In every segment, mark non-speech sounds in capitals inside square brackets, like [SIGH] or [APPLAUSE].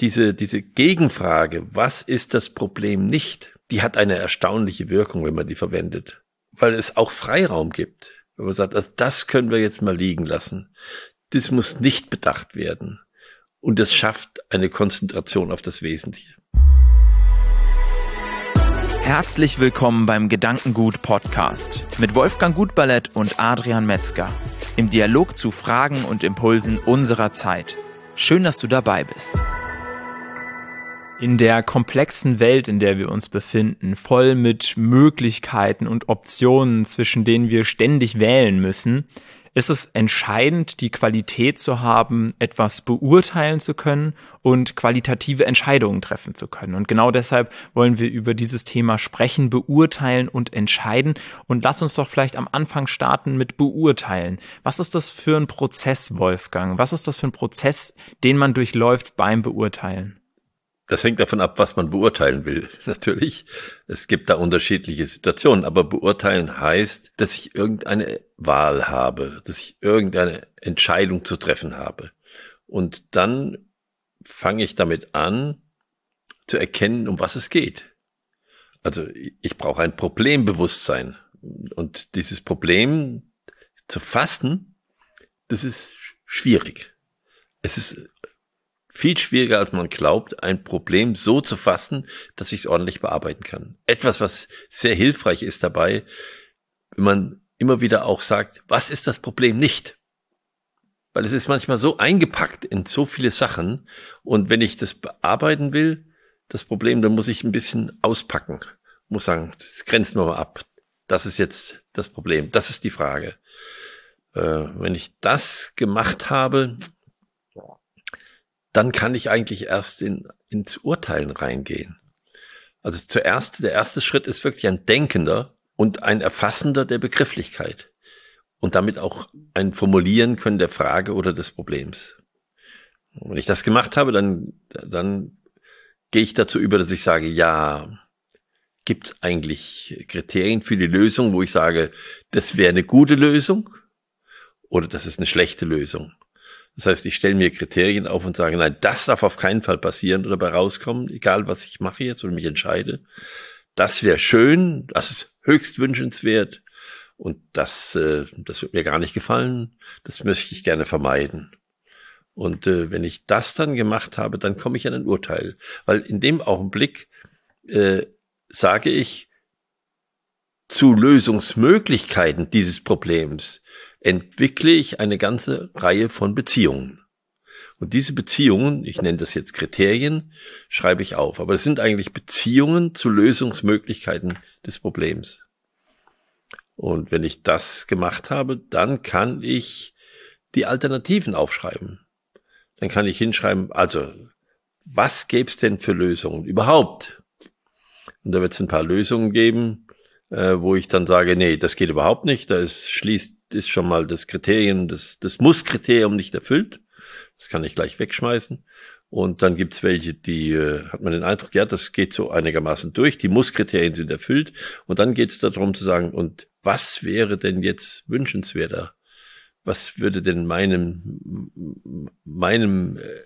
diese, diese Gegenfrage, was ist das Problem nicht, die hat eine erstaunliche Wirkung, wenn man die verwendet. Weil es auch Freiraum gibt. Wenn man sagt, also das können wir jetzt mal liegen lassen. Das muss nicht bedacht werden. Und das schafft eine Konzentration auf das Wesentliche. Herzlich willkommen beim Gedankengut Podcast mit Wolfgang Gutballett und Adrian Metzger im Dialog zu Fragen und Impulsen unserer Zeit. Schön, dass du dabei bist. In der komplexen Welt, in der wir uns befinden, voll mit Möglichkeiten und Optionen, zwischen denen wir ständig wählen müssen, ist es entscheidend, die Qualität zu haben, etwas beurteilen zu können und qualitative Entscheidungen treffen zu können. Und genau deshalb wollen wir über dieses Thema sprechen, beurteilen und entscheiden. Und lass uns doch vielleicht am Anfang starten mit beurteilen. Was ist das für ein Prozess, Wolfgang? Was ist das für ein Prozess, den man durchläuft beim Beurteilen? Das hängt davon ab, was man beurteilen will. [LAUGHS] Natürlich. Es gibt da unterschiedliche Situationen, aber beurteilen heißt, dass ich irgendeine Wahl habe, dass ich irgendeine Entscheidung zu treffen habe. Und dann fange ich damit an, zu erkennen, um was es geht. Also ich brauche ein Problembewusstsein. Und dieses Problem zu fassen, das ist schwierig. Es ist viel schwieriger, als man glaubt, ein Problem so zu fassen, dass ich es ordentlich bearbeiten kann. Etwas, was sehr hilfreich ist dabei, wenn man immer wieder auch sagt, was ist das Problem nicht? Weil es ist manchmal so eingepackt in so viele Sachen und wenn ich das bearbeiten will, das Problem, dann muss ich ein bisschen auspacken. Muss sagen, das grenzen wir mal ab. Das ist jetzt das Problem. Das ist die Frage. Äh, wenn ich das gemacht habe, dann kann ich eigentlich erst in, ins Urteilen reingehen. Also zuerst, der erste Schritt ist wirklich ein denkender und ein erfassender der Begrifflichkeit und damit auch ein Formulieren können der Frage oder des Problems. Und wenn ich das gemacht habe, dann, dann gehe ich dazu über, dass ich sage, ja, gibt es eigentlich Kriterien für die Lösung, wo ich sage, das wäre eine gute Lösung oder das ist eine schlechte Lösung. Das heißt, ich stelle mir Kriterien auf und sage, nein, das darf auf keinen Fall passieren oder dabei rauskommen, egal was ich mache jetzt oder mich entscheide. Das wäre schön, das ist höchst wünschenswert und das, äh, das wird mir gar nicht gefallen. Das möchte ich gerne vermeiden. Und äh, wenn ich das dann gemacht habe, dann komme ich an ein Urteil. Weil in dem Augenblick äh, sage ich, zu Lösungsmöglichkeiten dieses Problems entwickle ich eine ganze Reihe von Beziehungen. Und diese Beziehungen, ich nenne das jetzt Kriterien, schreibe ich auf. Aber es sind eigentlich Beziehungen zu Lösungsmöglichkeiten des Problems. Und wenn ich das gemacht habe, dann kann ich die Alternativen aufschreiben. Dann kann ich hinschreiben, also, was gäbe es denn für Lösungen überhaupt? Und da wird es ein paar Lösungen geben, äh, wo ich dann sage, nee, das geht überhaupt nicht, da ist, schließt ist schon mal das Kriterium, das, das Muss-Kriterium nicht erfüllt. Das kann ich gleich wegschmeißen. Und dann gibt's welche, die äh, hat man den Eindruck, ja, das geht so einigermaßen durch, die Muss-Kriterien sind erfüllt. Und dann geht's darum zu sagen, und was wäre denn jetzt wünschenswerter? Was würde denn meinem, meinem, äh,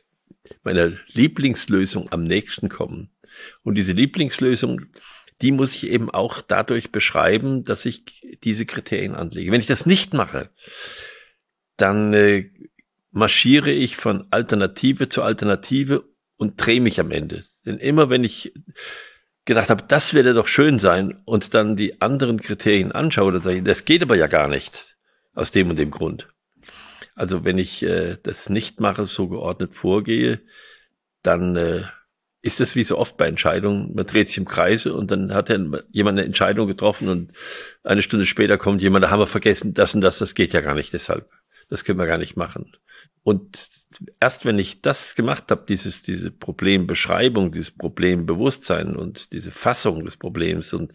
meiner Lieblingslösung am nächsten kommen? Und diese Lieblingslösung, die muss ich eben auch dadurch beschreiben, dass ich diese Kriterien anlege. Wenn ich das nicht mache, dann äh, marschiere ich von Alternative zu Alternative und drehe mich am Ende. Denn immer wenn ich gedacht habe, das werde doch schön sein und dann die anderen Kriterien anschaue, dann sage ich, das geht aber ja gar nicht aus dem und dem Grund. Also wenn ich äh, das nicht mache, so geordnet vorgehe, dann äh, ist das wie so oft bei Entscheidungen, man dreht sich im Kreise und dann hat jemand eine Entscheidung getroffen und eine Stunde später kommt jemand, da haben wir vergessen, das und das, das geht ja gar nicht deshalb. Das können wir gar nicht machen. Und erst wenn ich das gemacht habe, dieses, diese Problembeschreibung, dieses Problembewusstsein und diese Fassung des Problems und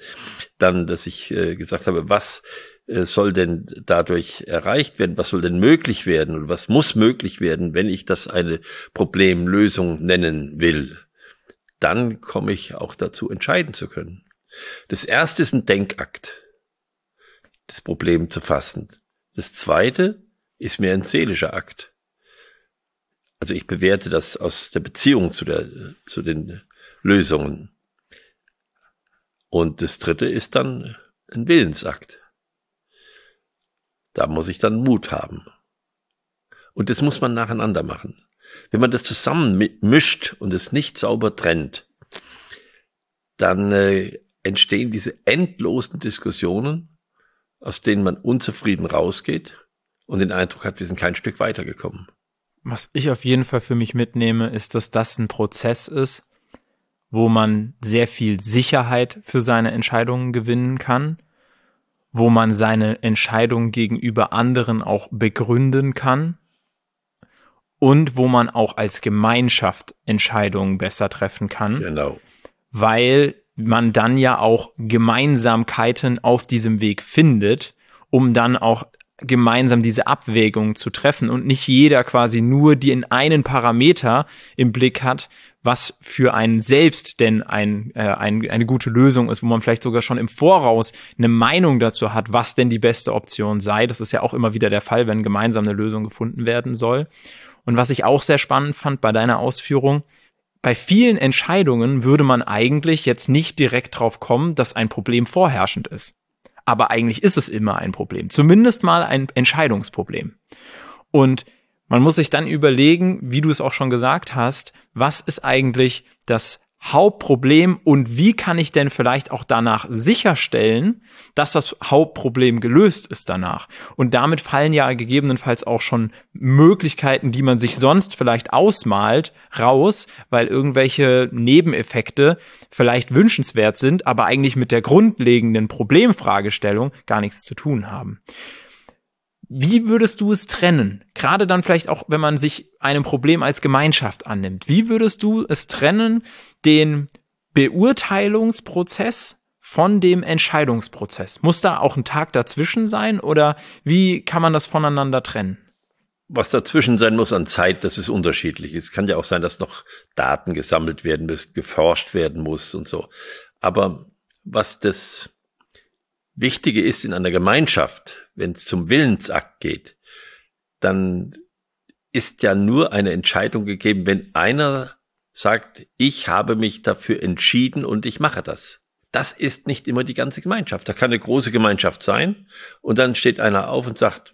dann, dass ich äh, gesagt habe, was äh, soll denn dadurch erreicht werden? Was soll denn möglich werden? Und was muss möglich werden, wenn ich das eine Problemlösung nennen will? Dann komme ich auch dazu, entscheiden zu können. Das erste ist ein Denkakt, das Problem zu fassen. Das zweite ist mehr ein seelischer Akt. Also ich bewerte das aus der Beziehung zu, der, zu den Lösungen. Und das dritte ist dann ein Willensakt. Da muss ich dann Mut haben. Und das muss man nacheinander machen. Wenn man das zusammen mischt und es nicht sauber trennt, dann äh, entstehen diese endlosen Diskussionen, aus denen man unzufrieden rausgeht und den Eindruck hat, wir sind kein Stück weitergekommen. Was ich auf jeden Fall für mich mitnehme, ist, dass das ein Prozess ist, wo man sehr viel Sicherheit für seine Entscheidungen gewinnen kann, wo man seine Entscheidungen gegenüber anderen auch begründen kann und wo man auch als Gemeinschaft Entscheidungen besser treffen kann. Genau. Weil man dann ja auch Gemeinsamkeiten auf diesem Weg findet, um dann auch gemeinsam diese Abwägung zu treffen und nicht jeder quasi nur den einen Parameter im Blick hat, was für einen selbst denn ein, äh, ein, eine gute Lösung ist, wo man vielleicht sogar schon im Voraus eine Meinung dazu hat, was denn die beste Option sei. Das ist ja auch immer wieder der Fall, wenn gemeinsam eine Lösung gefunden werden soll. Und was ich auch sehr spannend fand bei deiner Ausführung, bei vielen Entscheidungen würde man eigentlich jetzt nicht direkt drauf kommen, dass ein Problem vorherrschend ist. Aber eigentlich ist es immer ein Problem. Zumindest mal ein Entscheidungsproblem. Und man muss sich dann überlegen, wie du es auch schon gesagt hast, was ist eigentlich das Hauptproblem und wie kann ich denn vielleicht auch danach sicherstellen, dass das Hauptproblem gelöst ist danach. Und damit fallen ja gegebenenfalls auch schon Möglichkeiten, die man sich sonst vielleicht ausmalt, raus, weil irgendwelche Nebeneffekte vielleicht wünschenswert sind, aber eigentlich mit der grundlegenden Problemfragestellung gar nichts zu tun haben. Wie würdest du es trennen? Gerade dann vielleicht auch, wenn man sich einem Problem als Gemeinschaft annimmt. Wie würdest du es trennen, den Beurteilungsprozess von dem Entscheidungsprozess? Muss da auch ein Tag dazwischen sein oder wie kann man das voneinander trennen? Was dazwischen sein muss an Zeit, das ist unterschiedlich. Es kann ja auch sein, dass noch Daten gesammelt werden müssen, geforscht werden muss und so. Aber was das Wichtige ist in einer Gemeinschaft, wenn es zum Willensakt geht, dann ist ja nur eine Entscheidung gegeben, wenn einer sagt, ich habe mich dafür entschieden und ich mache das. Das ist nicht immer die ganze Gemeinschaft. Da kann eine große Gemeinschaft sein und dann steht einer auf und sagt,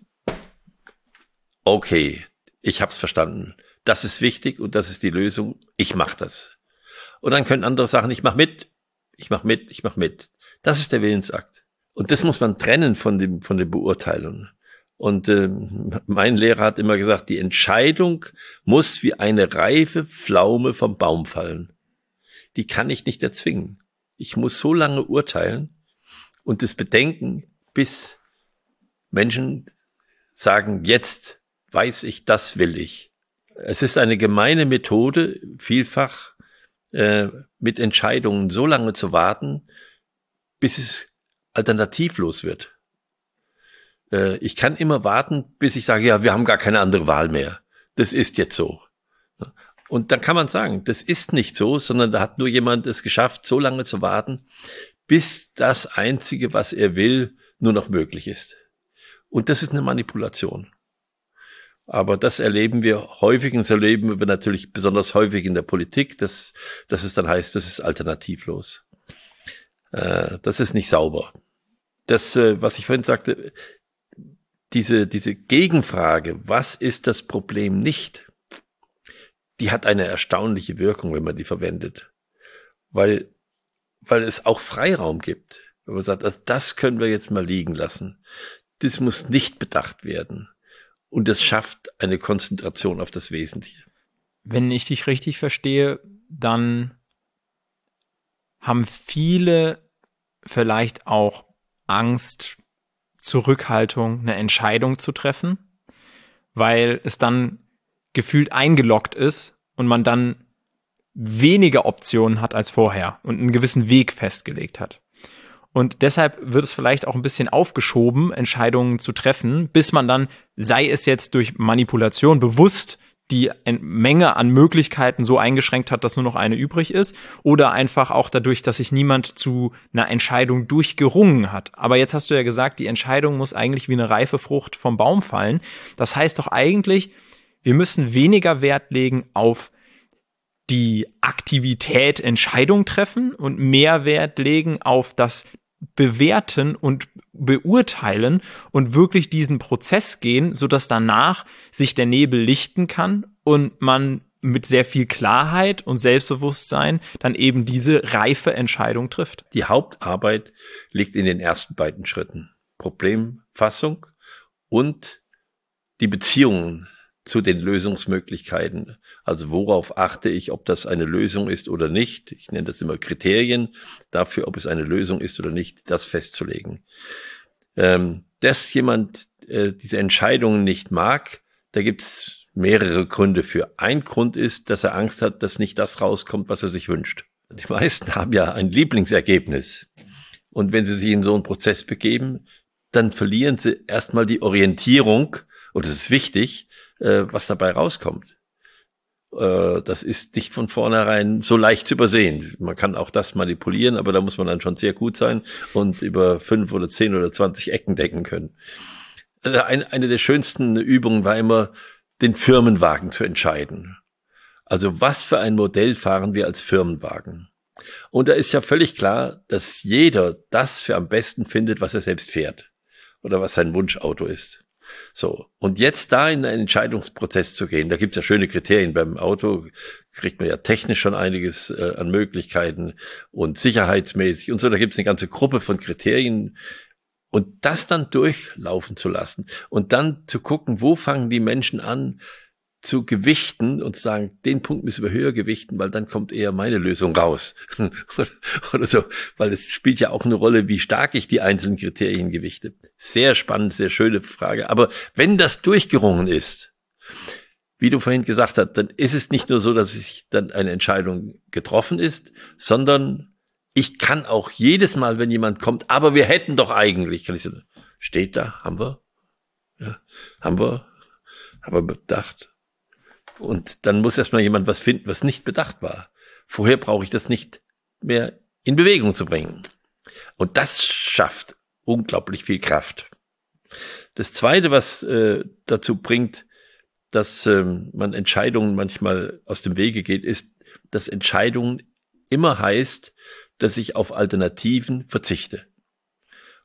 okay, ich habe es verstanden. Das ist wichtig und das ist die Lösung. Ich mache das. Und dann können andere sagen, ich mache mit, ich mache mit, ich mache mit. Das ist der Willensakt. Und das muss man trennen von dem, von den Beurteilungen. Und äh, mein Lehrer hat immer gesagt, die Entscheidung muss wie eine reife Pflaume vom Baum fallen. Die kann ich nicht erzwingen. Ich muss so lange urteilen und das bedenken, bis Menschen sagen, jetzt weiß ich, das will ich. Es ist eine gemeine Methode, vielfach äh, mit Entscheidungen so lange zu warten, bis es alternativlos wird. Äh, ich kann immer warten, bis ich sage, ja, wir haben gar keine andere Wahl mehr. Das ist jetzt so. Und dann kann man sagen, das ist nicht so, sondern da hat nur jemand es geschafft, so lange zu warten, bis das Einzige, was er will, nur noch möglich ist. Und das ist eine Manipulation. Aber das erleben wir häufig und das erleben wir natürlich besonders häufig in der Politik, dass, dass es dann heißt, das ist alternativlos. Äh, das ist nicht sauber das, äh, was ich vorhin sagte, diese, diese Gegenfrage, was ist das Problem nicht, die hat eine erstaunliche Wirkung, wenn man die verwendet. Weil, weil es auch Freiraum gibt. Wenn man sagt, also das können wir jetzt mal liegen lassen. Das muss nicht bedacht werden. Und das schafft eine Konzentration auf das Wesentliche. Wenn ich dich richtig verstehe, dann haben viele vielleicht auch Angst, Zurückhaltung, eine Entscheidung zu treffen, weil es dann gefühlt eingeloggt ist und man dann weniger Optionen hat als vorher und einen gewissen Weg festgelegt hat. Und deshalb wird es vielleicht auch ein bisschen aufgeschoben, Entscheidungen zu treffen, bis man dann, sei es jetzt durch Manipulation bewusst die Menge an Möglichkeiten so eingeschränkt hat, dass nur noch eine übrig ist, oder einfach auch dadurch, dass sich niemand zu einer Entscheidung durchgerungen hat. Aber jetzt hast du ja gesagt, die Entscheidung muss eigentlich wie eine reife Frucht vom Baum fallen. Das heißt doch eigentlich, Wir müssen weniger Wert legen auf die Aktivität Entscheidung treffen und mehr Wert legen auf das bewerten und beurteilen und wirklich diesen Prozess gehen, so dass danach sich der Nebel lichten kann und man mit sehr viel Klarheit und Selbstbewusstsein dann eben diese reife Entscheidung trifft. Die Hauptarbeit liegt in den ersten beiden Schritten. Problemfassung und die Beziehungen zu den Lösungsmöglichkeiten. Also worauf achte ich, ob das eine Lösung ist oder nicht. Ich nenne das immer Kriterien dafür, ob es eine Lösung ist oder nicht, das festzulegen. Ähm, dass jemand äh, diese Entscheidungen nicht mag, da gibt's mehrere Gründe für. Ein Grund ist, dass er Angst hat, dass nicht das rauskommt, was er sich wünscht. Die meisten [LAUGHS] haben ja ein Lieblingsergebnis. Und wenn sie sich in so einen Prozess begeben, dann verlieren sie erstmal die Orientierung, und es ist wichtig, äh, was dabei rauskommt. Äh, das ist nicht von vornherein so leicht zu übersehen. Man kann auch das manipulieren, aber da muss man dann schon sehr gut sein und über fünf oder zehn oder zwanzig Ecken decken können. Also eine der schönsten Übungen war immer, den Firmenwagen zu entscheiden. Also was für ein Modell fahren wir als Firmenwagen? Und da ist ja völlig klar, dass jeder das für am besten findet, was er selbst fährt oder was sein Wunschauto ist. So, und jetzt da in einen Entscheidungsprozess zu gehen, da gibt's ja schöne Kriterien. Beim Auto kriegt man ja technisch schon einiges äh, an Möglichkeiten und sicherheitsmäßig und so. Da gibt's eine ganze Gruppe von Kriterien. Und das dann durchlaufen zu lassen und dann zu gucken, wo fangen die Menschen an, zu gewichten und zu sagen, den Punkt müssen wir höher gewichten, weil dann kommt eher meine Lösung raus. [LAUGHS] Oder so, weil es spielt ja auch eine Rolle, wie stark ich die einzelnen Kriterien gewichte. Sehr spannend, sehr schöne Frage. Aber wenn das durchgerungen ist, wie du vorhin gesagt hast, dann ist es nicht nur so, dass ich dann eine Entscheidung getroffen ist, sondern ich kann auch jedes Mal, wenn jemand kommt, aber wir hätten doch eigentlich, kann ich sagen, steht da, haben wir, ja, haben wir, haben wir bedacht, und dann muss erstmal jemand was finden, was nicht bedacht war. Vorher brauche ich das nicht mehr in Bewegung zu bringen. Und das schafft unglaublich viel Kraft. Das Zweite, was äh, dazu bringt, dass ähm, man Entscheidungen manchmal aus dem Wege geht, ist, dass Entscheidungen immer heißt, dass ich auf Alternativen verzichte.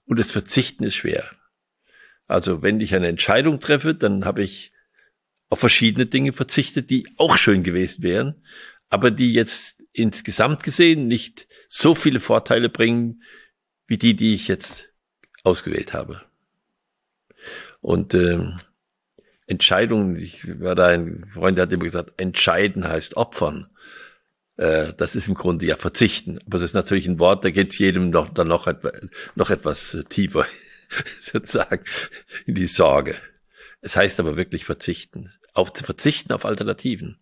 Und das Verzichten ist schwer. Also wenn ich eine Entscheidung treffe, dann habe ich auf verschiedene Dinge verzichtet, die auch schön gewesen wären, aber die jetzt insgesamt gesehen nicht so viele Vorteile bringen, wie die, die ich jetzt ausgewählt habe. Und ähm, Entscheidungen, ich war da ein Freund, der hat immer gesagt, entscheiden heißt opfern. Äh, das ist im Grunde ja verzichten. Aber es ist natürlich ein Wort, da geht jedem noch, dann noch, noch etwas tiefer, [LAUGHS] sozusagen, in die Sorge. Es heißt aber wirklich verzichten auf zu verzichten auf Alternativen.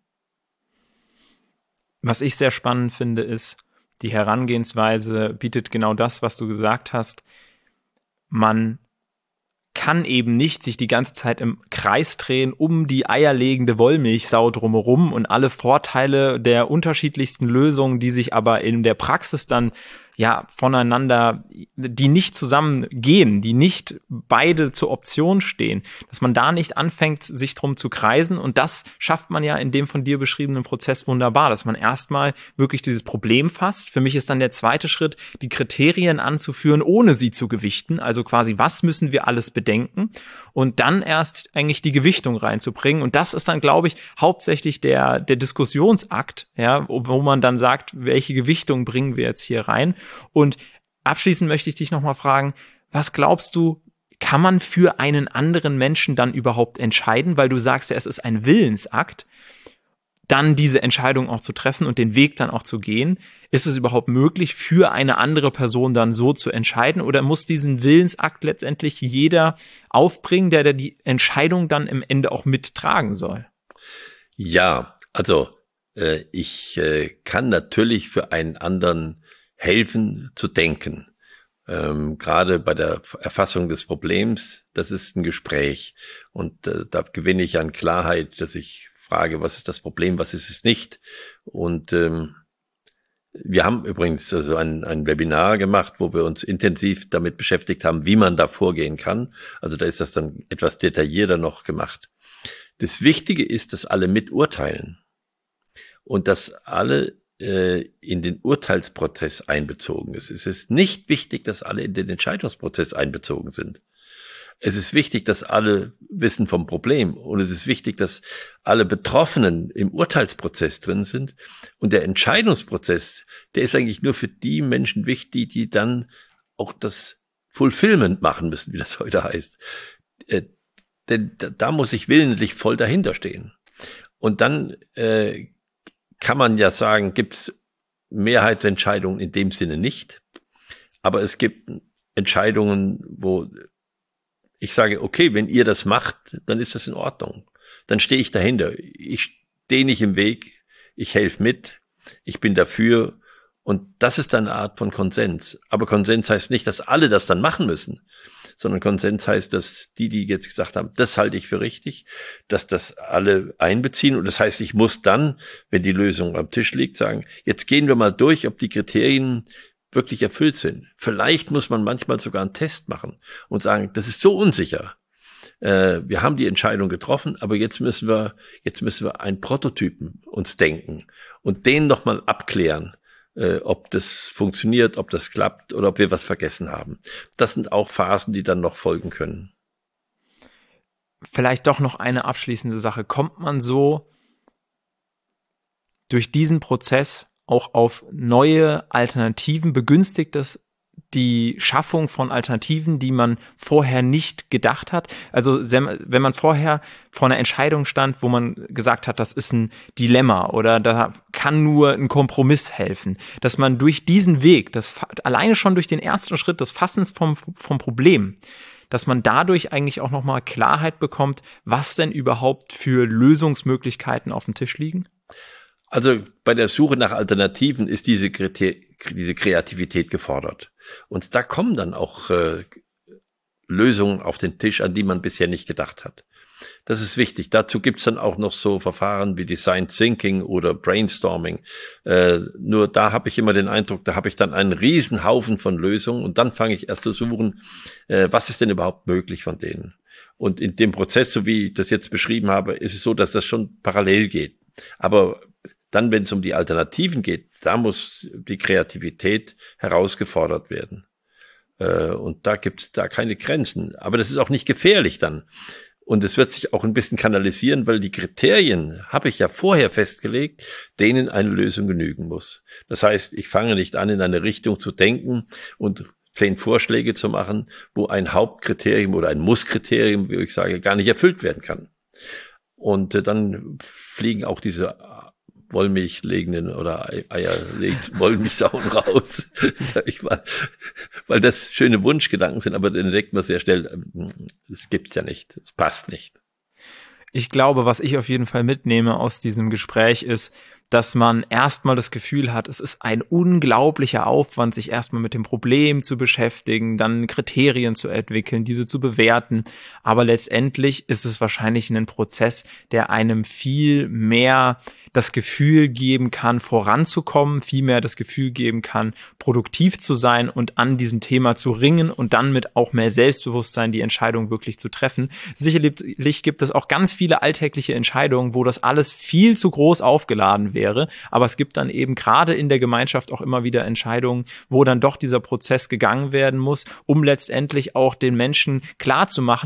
Was ich sehr spannend finde, ist, die Herangehensweise bietet genau das, was du gesagt hast. Man kann eben nicht sich die ganze Zeit im Kreis drehen um die eierlegende Wollmilchsau drumherum und alle Vorteile der unterschiedlichsten Lösungen, die sich aber in der Praxis dann ja voneinander, die nicht zusammengehen, die nicht beide zur Option stehen, dass man da nicht anfängt, sich drum zu kreisen. Und das schafft man ja in dem von dir beschriebenen Prozess wunderbar, dass man erstmal wirklich dieses Problem fasst. Für mich ist dann der zweite Schritt, die Kriterien anzuführen, ohne sie zu gewichten. Also quasi, was müssen wir alles bedenken? Und dann erst eigentlich die Gewichtung reinzubringen. Und das ist dann, glaube ich, hauptsächlich der, der Diskussionsakt, ja, wo man dann sagt, welche Gewichtung bringen wir jetzt hier rein? Und abschließend möchte ich dich nochmal fragen, was glaubst du, kann man für einen anderen Menschen dann überhaupt entscheiden? Weil du sagst ja, es ist ein Willensakt, dann diese Entscheidung auch zu treffen und den Weg dann auch zu gehen. Ist es überhaupt möglich, für eine andere Person dann so zu entscheiden? Oder muss diesen Willensakt letztendlich jeder aufbringen, der, der die Entscheidung dann im Ende auch mittragen soll? Ja, also äh, ich äh, kann natürlich für einen anderen helfen zu denken. Ähm, Gerade bei der Erfassung des Problems, das ist ein Gespräch. Und äh, da gewinne ich an Klarheit, dass ich frage, was ist das Problem, was ist es nicht. Und ähm, wir haben übrigens also ein, ein Webinar gemacht, wo wir uns intensiv damit beschäftigt haben, wie man da vorgehen kann. Also da ist das dann etwas detaillierter noch gemacht. Das Wichtige ist, dass alle miturteilen und dass alle in den Urteilsprozess einbezogen ist. Es ist nicht wichtig, dass alle in den Entscheidungsprozess einbezogen sind. Es ist wichtig, dass alle wissen vom Problem und es ist wichtig, dass alle Betroffenen im Urteilsprozess drin sind und der Entscheidungsprozess, der ist eigentlich nur für die Menschen wichtig, die dann auch das Fulfillment machen müssen, wie das heute heißt. Äh, denn da muss ich willentlich voll dahinter stehen. Und dann äh, kann man ja sagen, gibt es Mehrheitsentscheidungen in dem Sinne nicht. Aber es gibt Entscheidungen, wo ich sage, okay, wenn ihr das macht, dann ist das in Ordnung. Dann stehe ich dahinter. Ich stehe nicht im Weg. Ich helfe mit. Ich bin dafür. Und das ist eine Art von Konsens. Aber Konsens heißt nicht, dass alle das dann machen müssen, sondern Konsens heißt, dass die, die jetzt gesagt haben, das halte ich für richtig, dass das alle einbeziehen. Und das heißt, ich muss dann, wenn die Lösung am Tisch liegt, sagen, jetzt gehen wir mal durch, ob die Kriterien wirklich erfüllt sind. Vielleicht muss man manchmal sogar einen Test machen und sagen, das ist so unsicher. Äh, wir haben die Entscheidung getroffen, aber jetzt müssen wir, jetzt müssen wir einen Prototypen uns denken und den nochmal abklären, äh, ob das funktioniert, ob das klappt oder ob wir was vergessen haben. Das sind auch Phasen, die dann noch folgen können. Vielleicht doch noch eine abschließende Sache. Kommt man so durch diesen Prozess auch auf neue Alternativen, begünstigt das die Schaffung von Alternativen, die man vorher nicht gedacht hat. Also wenn man vorher vor einer Entscheidung stand, wo man gesagt hat, das ist ein Dilemma oder da kann nur ein Kompromiss helfen, dass man durch diesen Weg, das alleine schon durch den ersten Schritt des Fassens vom, vom Problem, dass man dadurch eigentlich auch nochmal Klarheit bekommt, was denn überhaupt für Lösungsmöglichkeiten auf dem Tisch liegen? Also bei der Suche nach Alternativen ist diese, diese Kreativität gefordert. Und da kommen dann auch äh, Lösungen auf den Tisch, an die man bisher nicht gedacht hat. Das ist wichtig. Dazu gibt's dann auch noch so Verfahren wie Design Thinking oder Brainstorming. Äh, nur da habe ich immer den Eindruck, da habe ich dann einen riesen Haufen von Lösungen und dann fange ich erst zu suchen, äh, was ist denn überhaupt möglich von denen. Und in dem Prozess, so wie ich das jetzt beschrieben habe, ist es so, dass das schon parallel geht. Aber dann, wenn es um die Alternativen geht, da muss die Kreativität herausgefordert werden. Äh, und da gibt es da keine Grenzen. Aber das ist auch nicht gefährlich dann. Und es wird sich auch ein bisschen kanalisieren, weil die Kriterien habe ich ja vorher festgelegt, denen eine Lösung genügen muss. Das heißt, ich fange nicht an, in eine Richtung zu denken und zehn Vorschläge zu machen, wo ein Hauptkriterium oder ein Musskriterium, wie ich sage, gar nicht erfüllt werden kann. Und äh, dann fliegen auch diese Wollmilchlegenden oder Eier legt [LAUGHS] Wollmilchsauen raus, [LAUGHS] ich mal, weil das schöne Wunschgedanken sind, aber dann entdeckt man sehr schnell, ähm, das gibt's ja nicht, es passt nicht. Ich glaube, was ich auf jeden Fall mitnehme aus diesem Gespräch ist, dass man erstmal das Gefühl hat, es ist ein unglaublicher Aufwand, sich erstmal mit dem Problem zu beschäftigen, dann Kriterien zu entwickeln, diese zu bewerten. Aber letztendlich ist es wahrscheinlich ein Prozess, der einem viel mehr das Gefühl geben kann, voranzukommen, vielmehr das Gefühl geben kann, produktiv zu sein und an diesem Thema zu ringen und dann mit auch mehr Selbstbewusstsein die Entscheidung wirklich zu treffen. Sicherlich gibt es auch ganz viele alltägliche Entscheidungen, wo das alles viel zu groß aufgeladen wäre, aber es gibt dann eben gerade in der Gemeinschaft auch immer wieder Entscheidungen, wo dann doch dieser Prozess gegangen werden muss, um letztendlich auch den Menschen klar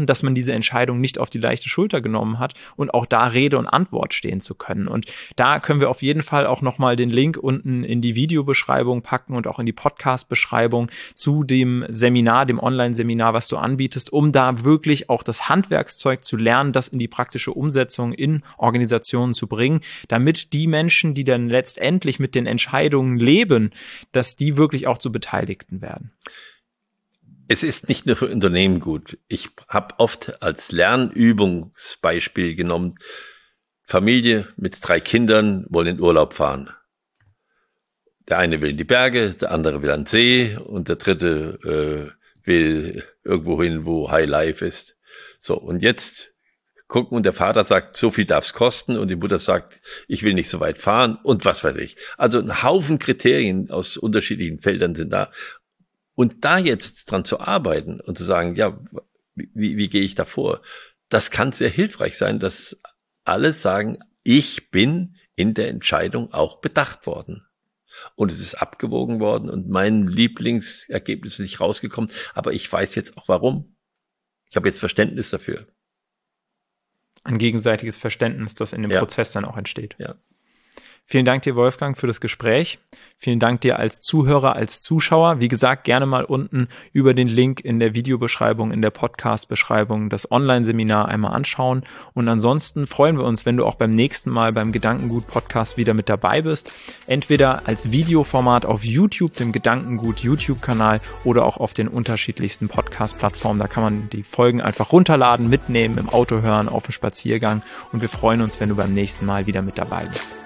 dass man diese Entscheidung nicht auf die leichte Schulter genommen hat und auch da Rede und Antwort stehen zu können. Und da können wir auf jeden Fall auch nochmal den Link unten in die Videobeschreibung packen und auch in die Podcast-Beschreibung zu dem Seminar, dem Online-Seminar, was du anbietest, um da wirklich auch das Handwerkszeug zu lernen, das in die praktische Umsetzung in Organisationen zu bringen, damit die Menschen, die dann letztendlich mit den Entscheidungen leben, dass die wirklich auch zu Beteiligten werden. Es ist nicht nur für Unternehmen gut. Ich habe oft als Lernübungsbeispiel genommen, Familie mit drei Kindern wollen in Urlaub fahren. Der eine will in die Berge, der andere will an den See und der dritte äh, will irgendwo hin, wo High Life ist. So, und jetzt gucken und der Vater sagt, so viel darf's kosten und die Mutter sagt, ich will nicht so weit fahren und was weiß ich. Also ein Haufen Kriterien aus unterschiedlichen Feldern sind da. Und da jetzt dran zu arbeiten und zu sagen, ja, wie, wie gehe ich da vor? Das kann sehr hilfreich sein, dass alle sagen, ich bin in der Entscheidung auch bedacht worden. Und es ist abgewogen worden und mein Lieblingsergebnis ist nicht rausgekommen, aber ich weiß jetzt auch warum. Ich habe jetzt Verständnis dafür. Ein gegenseitiges Verständnis, das in dem Ja. Prozess dann auch entsteht. Ja. Vielen Dank dir, Wolfgang, für das Gespräch. Vielen Dank dir als Zuhörer, als Zuschauer. Wie gesagt, gerne mal unten über den Link in der Videobeschreibung, in der Podcast-Beschreibung das Online-Seminar einmal anschauen. Und ansonsten freuen wir uns, wenn du auch beim nächsten Mal beim Gedankengut-Podcast wieder mit dabei bist. Entweder als Videoformat auf YouTube, dem Gedankengut YouTube-Kanal oder auch auf den unterschiedlichsten Podcast-Plattformen. Da kann man die Folgen einfach runterladen, mitnehmen, im Auto hören, auf dem Spaziergang. Und wir freuen uns, wenn du beim nächsten Mal wieder mit dabei bist.